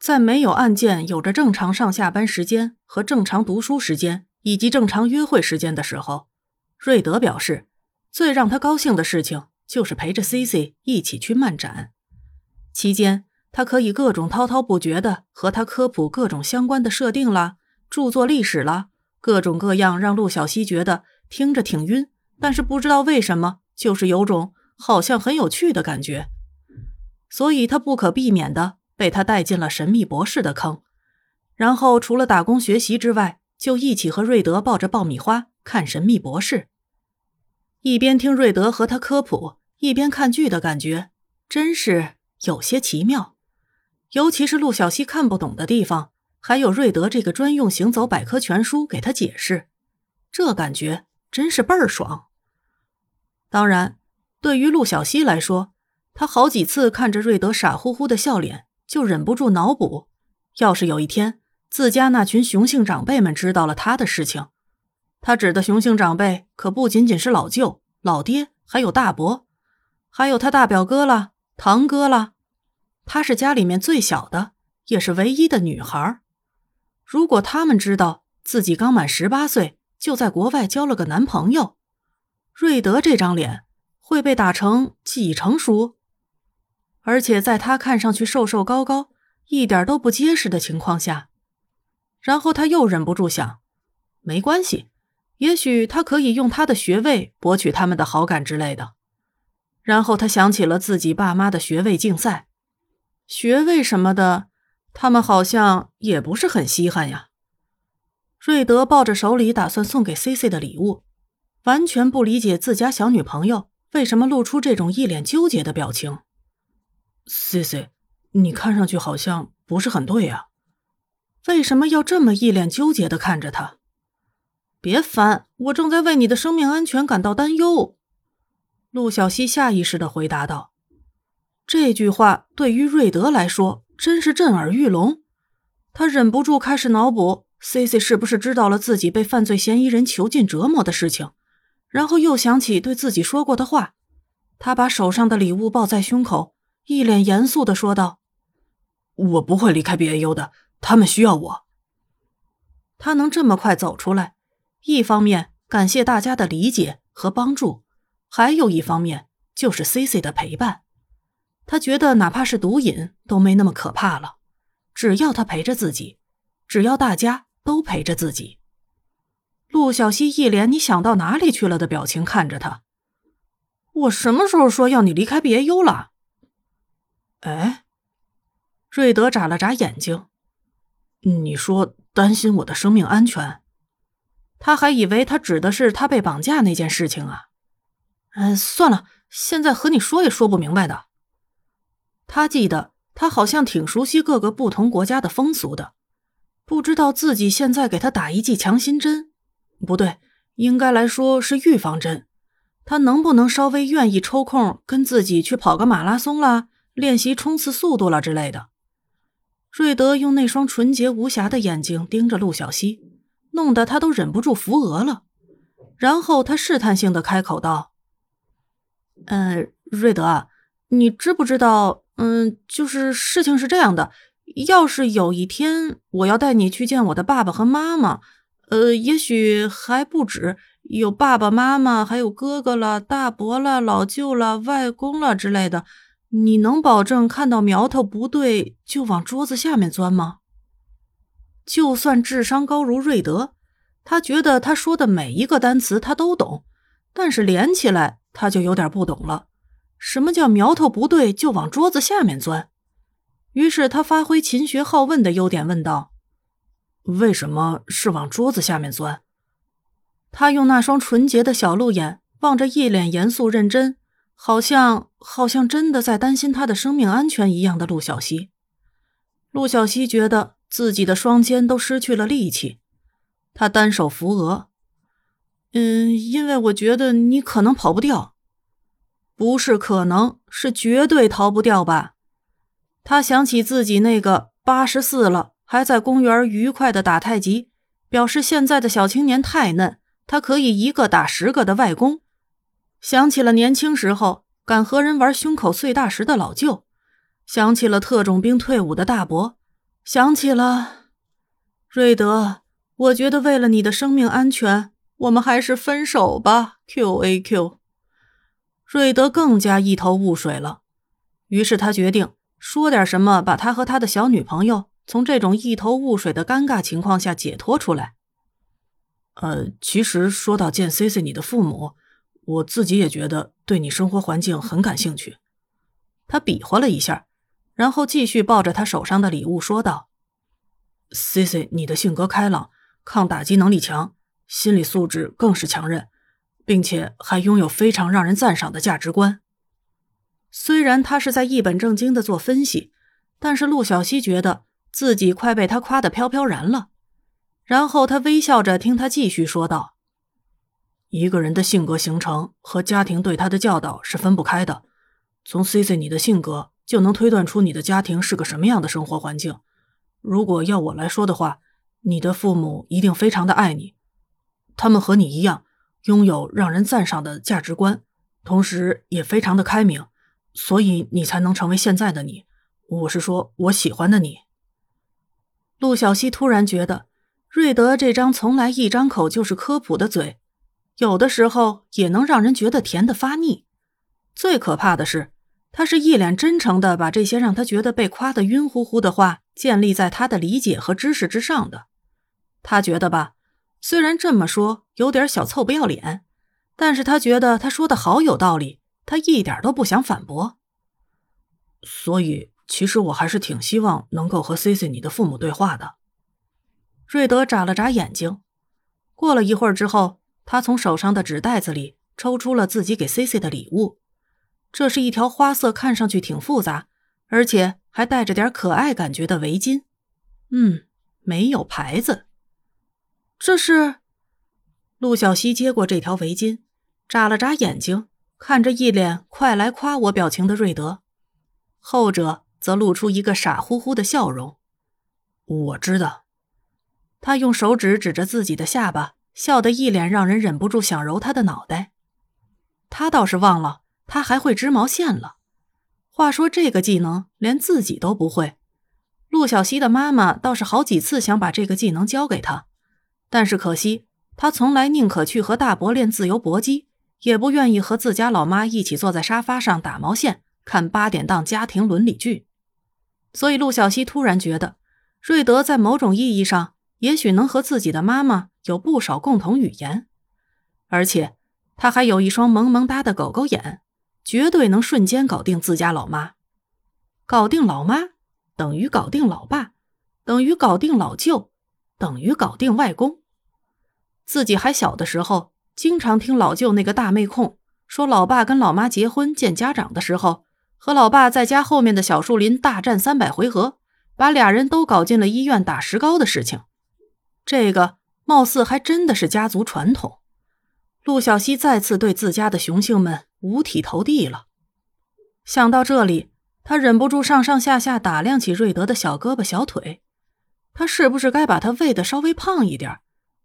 在没有案件、有着正常上下班时间和正常读书时间以及正常约会时间的时候，瑞德表示，最让他高兴的事情就是陪着 C C 一起去漫展。期间，他可以各种滔滔不绝的和他科普各种相关的设定啦、著作历史啦，各种各样让陆小西觉得听着挺晕，但是不知道为什么就是有种好像很有趣的感觉。所以他不可避免的被他带进了神秘博士的坑，然后除了打工学习之外，就一起和瑞德抱着爆米花看神秘博士，一边听瑞德和他科普，一边看剧的感觉真是有些奇妙。尤其是陆小西看不懂的地方，还有瑞德这个专用行走百科全书给他解释，这感觉真是倍儿爽。当然，对于陆小西来说。他好几次看着瑞德傻乎乎的笑脸，就忍不住脑补：要是有一天自家那群雄性长辈们知道了他的事情，他指的雄性长辈可不仅仅是老舅、老爹，还有大伯，还有他大表哥了、堂哥了。他是家里面最小的，也是唯一的女孩。如果他们知道自己刚满十八岁就在国外交了个男朋友，瑞德这张脸会被打成几成熟？而且在他看上去瘦瘦高高、一点都不结实的情况下，然后他又忍不住想：没关系，也许他可以用他的学位博取他们的好感之类的。然后他想起了自己爸妈的学位竞赛，学位什么的，他们好像也不是很稀罕呀。瑞德抱着手里打算送给 C C 的礼物，完全不理解自家小女朋友为什么露出这种一脸纠结的表情。C C，你看上去好像不是很对呀，为什么要这么一脸纠结的看着他？别烦，我正在为你的生命安全感到担忧。陆小西下意识的回答道。这句话对于瑞德来说真是震耳欲聋，他忍不住开始脑补 C C 是不是知道了自己被犯罪嫌疑人囚禁折磨的事情，然后又想起对自己说过的话，他把手上的礼物抱在胸口。一脸严肃的说道：“我不会离开 BAU 的，他们需要我。他能这么快走出来，一方面感谢大家的理解和帮助，还有一方面就是 CC 的陪伴。他觉得哪怕是毒瘾都没那么可怕了，只要他陪着自己，只要大家都陪着自己。”陆小西一脸“你想到哪里去了”的表情看着他：“我什么时候说要你离开 BAU 了？”哎，瑞德眨了眨眼睛。你说担心我的生命安全？他还以为他指的是他被绑架那件事情啊。嗯，算了，现在和你说也说不明白的。他记得他好像挺熟悉各个不同国家的风俗的，不知道自己现在给他打一剂强心针，不对，应该来说是预防针。他能不能稍微愿意抽空跟自己去跑个马拉松啦？练习冲刺速度了之类的。瑞德用那双纯洁无瑕的眼睛盯着陆小西，弄得他都忍不住扶额了。然后他试探性的开口道：“嗯，瑞德，你知不知道？嗯，就是事情是这样的，要是有一天我要带你去见我的爸爸和妈妈，呃，也许还不止有爸爸妈妈，还有哥哥了、大伯了、老舅了、外公了之类的。”你能保证看到苗头不对就往桌子下面钻吗？就算智商高如瑞德，他觉得他说的每一个单词他都懂，但是连起来他就有点不懂了。什么叫苗头不对就往桌子下面钻？于是他发挥勤学好问的优点，问道：“为什么是往桌子下面钻？”他用那双纯洁的小鹿眼望着一脸严肃认真。好像好像真的在担心他的生命安全一样的陆小西，陆小西觉得自己的双肩都失去了力气，他单手扶额，嗯，因为我觉得你可能跑不掉，不是可能，是绝对逃不掉吧？他想起自己那个八十四了还在公园愉快的打太极，表示现在的小青年太嫩，他可以一个打十个的外公。想起了年轻时候敢和人玩胸口碎大石的老舅，想起了特种兵退伍的大伯，想起了，瑞德，我觉得为了你的生命安全，我们还是分手吧。Q A Q。瑞德更加一头雾水了，于是他决定说点什么，把他和他的小女朋友从这种一头雾水的尴尬情况下解脱出来。呃，其实说到见 C C 你的父母，我自己也觉得对你生活环境很感兴趣。他比划了一下，然后继续抱着他手上的礼物说道：“C C，你的性格开朗，抗打击能力强，心理素质更是强韧，并且还拥有非常让人赞赏的价值观。”虽然他是在一本正经的做分析，但是陆小西觉得自己快被他夸得飘飘然了。然后他微笑着听他继续说道：“一个人的性格形成和家庭对他的教导是分不开的。从 C C 你的性格就能推断出你的家庭是个什么样的生活环境。如果要我来说的话，你的父母一定非常的爱你，他们和你一样拥有让人赞赏的价值观，同时也非常的开明，所以你才能成为现在的你。我是说我喜欢的你。”陆小西突然觉得。瑞德这张从来一张口就是科普的嘴，有的时候也能让人觉得甜的发腻。最可怕的是，他是一脸真诚的把这些让他觉得被夸得晕乎乎的话建立在他的理解和知识之上的。他觉得吧，虽然这么说有点小臭不要脸，但是他觉得他说的好有道理，他一点都不想反驳。所以，其实我还是挺希望能够和 C C 你的父母对话的。瑞德眨了眨眼睛，过了一会儿之后，他从手上的纸袋子里抽出了自己给 C C 的礼物。这是一条花色看上去挺复杂，而且还带着点可爱感觉的围巾。嗯，没有牌子。这是陆小西接过这条围巾，眨了眨眼睛，看着一脸“快来夸我”表情的瑞德，后者则露出一个傻乎乎的笑容。我知道。他用手指指着自己的下巴，笑得一脸让人忍不住想揉他的脑袋。他倒是忘了，他还会织毛线了。话说这个技能连自己都不会，陆小西的妈妈倒是好几次想把这个技能教给他，但是可惜他从来宁可去和大伯练自由搏击，也不愿意和自家老妈一起坐在沙发上打毛线、看八点档家庭伦理剧。所以陆小西突然觉得，瑞德在某种意义上。也许能和自己的妈妈有不少共同语言，而且他还有一双萌萌哒的狗狗眼，绝对能瞬间搞定自家老妈。搞定老妈等于搞定老爸，等于搞定老舅，等于搞定外公。自己还小的时候，经常听老舅那个大妹控说，老爸跟老妈结婚见家长的时候，和老爸在家后面的小树林大战三百回合，把俩人都搞进了医院打石膏的事情。这个貌似还真的是家族传统。陆小西再次对自家的雄性们五体投地了。想到这里，他忍不住上上下下打量起瑞德的小胳膊小腿。他是不是该把他喂得稍微胖一点，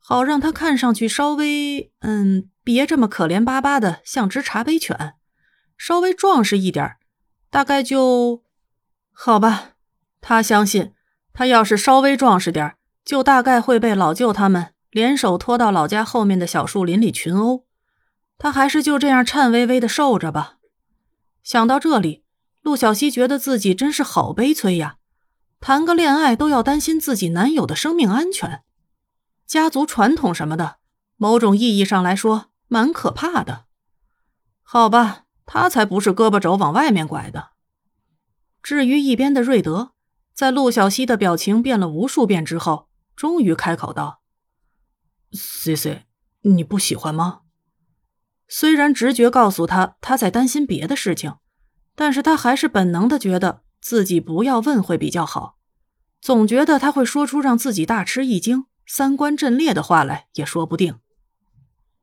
好让他看上去稍微……嗯，别这么可怜巴巴的，像只茶杯犬。稍微壮实一点，大概就……好吧。他相信，他要是稍微壮实点就大概会被老舅他们联手拖到老家后面的小树林里群殴，他还是就这样颤巍巍的受着吧。想到这里，陆小西觉得自己真是好悲催呀！谈个恋爱都要担心自己男友的生命安全，家族传统什么的，某种意义上来说蛮可怕的。好吧，他才不是胳膊肘往外面拐的。至于一边的瑞德，在陆小西的表情变了无数遍之后。终于开口道：“C C，你不喜欢吗？”虽然直觉告诉他他在担心别的事情，但是他还是本能的觉得自己不要问会比较好。总觉得他会说出让自己大吃一惊、三观震裂的话来，也说不定。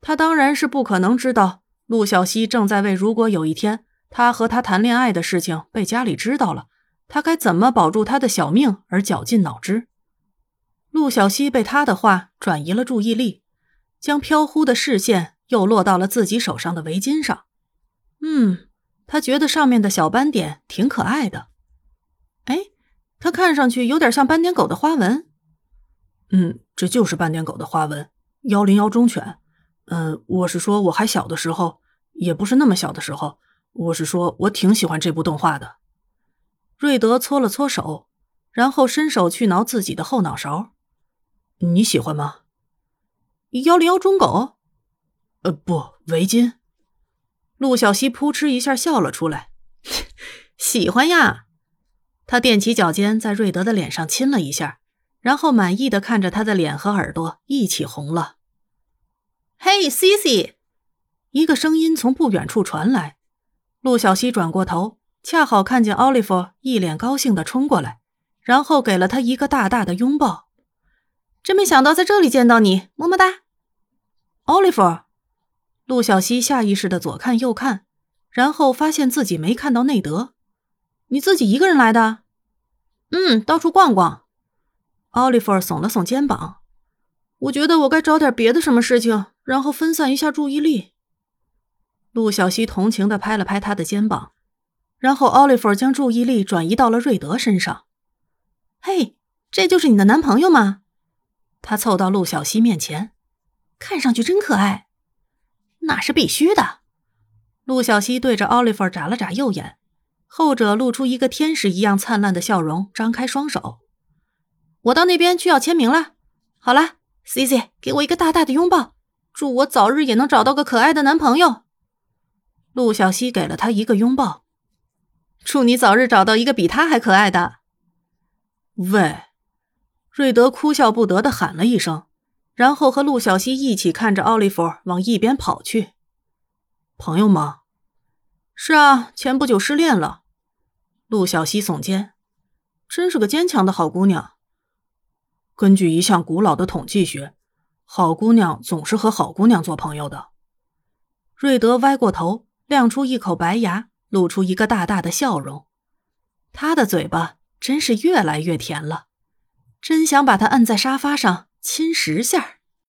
他当然是不可能知道陆小西正在为如果有一天他和他谈恋爱的事情被家里知道了，他该怎么保住他的小命而绞尽脑汁。陆小西被他的话转移了注意力，将飘忽的视线又落到了自己手上的围巾上。嗯，他觉得上面的小斑点挺可爱的。哎，它看上去有点像斑点狗的花纹。嗯，这就是斑点狗的花纹，幺零幺忠犬。嗯，我是说我还小的时候，也不是那么小的时候。我是说我挺喜欢这部动画的。瑞德搓了搓手，然后伸手去挠自己的后脑勺。你喜欢吗？幺零幺中狗？呃，不，围巾。陆小西扑哧一下笑了出来，喜欢呀。他踮起脚尖，在瑞德的脸上亲了一下，然后满意的看着他的脸和耳朵一起红了。嘿，C C，一个声音从不远处传来。陆小西转过头，恰好看见奥利弗一脸高兴的冲过来，然后给了他一个大大的拥抱。真没想到在这里见到你，么么哒，奥利弗。陆小西下意识的左看右看，然后发现自己没看到内德。你自己一个人来的？嗯，到处逛逛。奥利弗耸了耸肩膀。我觉得我该找点别的什么事情，然后分散一下注意力。陆小西同情的拍了拍他的肩膀，然后奥利弗将注意力转移到了瑞德身上。嘿，这就是你的男朋友吗？他凑到陆小西面前，看上去真可爱。那是必须的。陆小西对着奥利弗眨了眨右眼。后者露出一个天使一样灿烂的笑容，张开双手。我到那边去要签名了。好了，Cici，给我一个大大的拥抱，祝我早日也能找到个可爱的男朋友。陆小西给了他一个拥抱，祝你早日找到一个比他还可爱的。喂，瑞德哭笑不得的喊了一声，然后和陆小西一起看着奥利弗往一边跑去。朋友吗？是啊，前不久失恋了。陆小西耸肩，真是个坚强的好姑娘。根据一项古老的统计学，好姑娘总是和好姑娘做朋友的。瑞德歪过头，亮出一口白牙，露出一个大大的笑容。他的嘴巴真是越来越甜了，真想把他按在沙发上亲十下。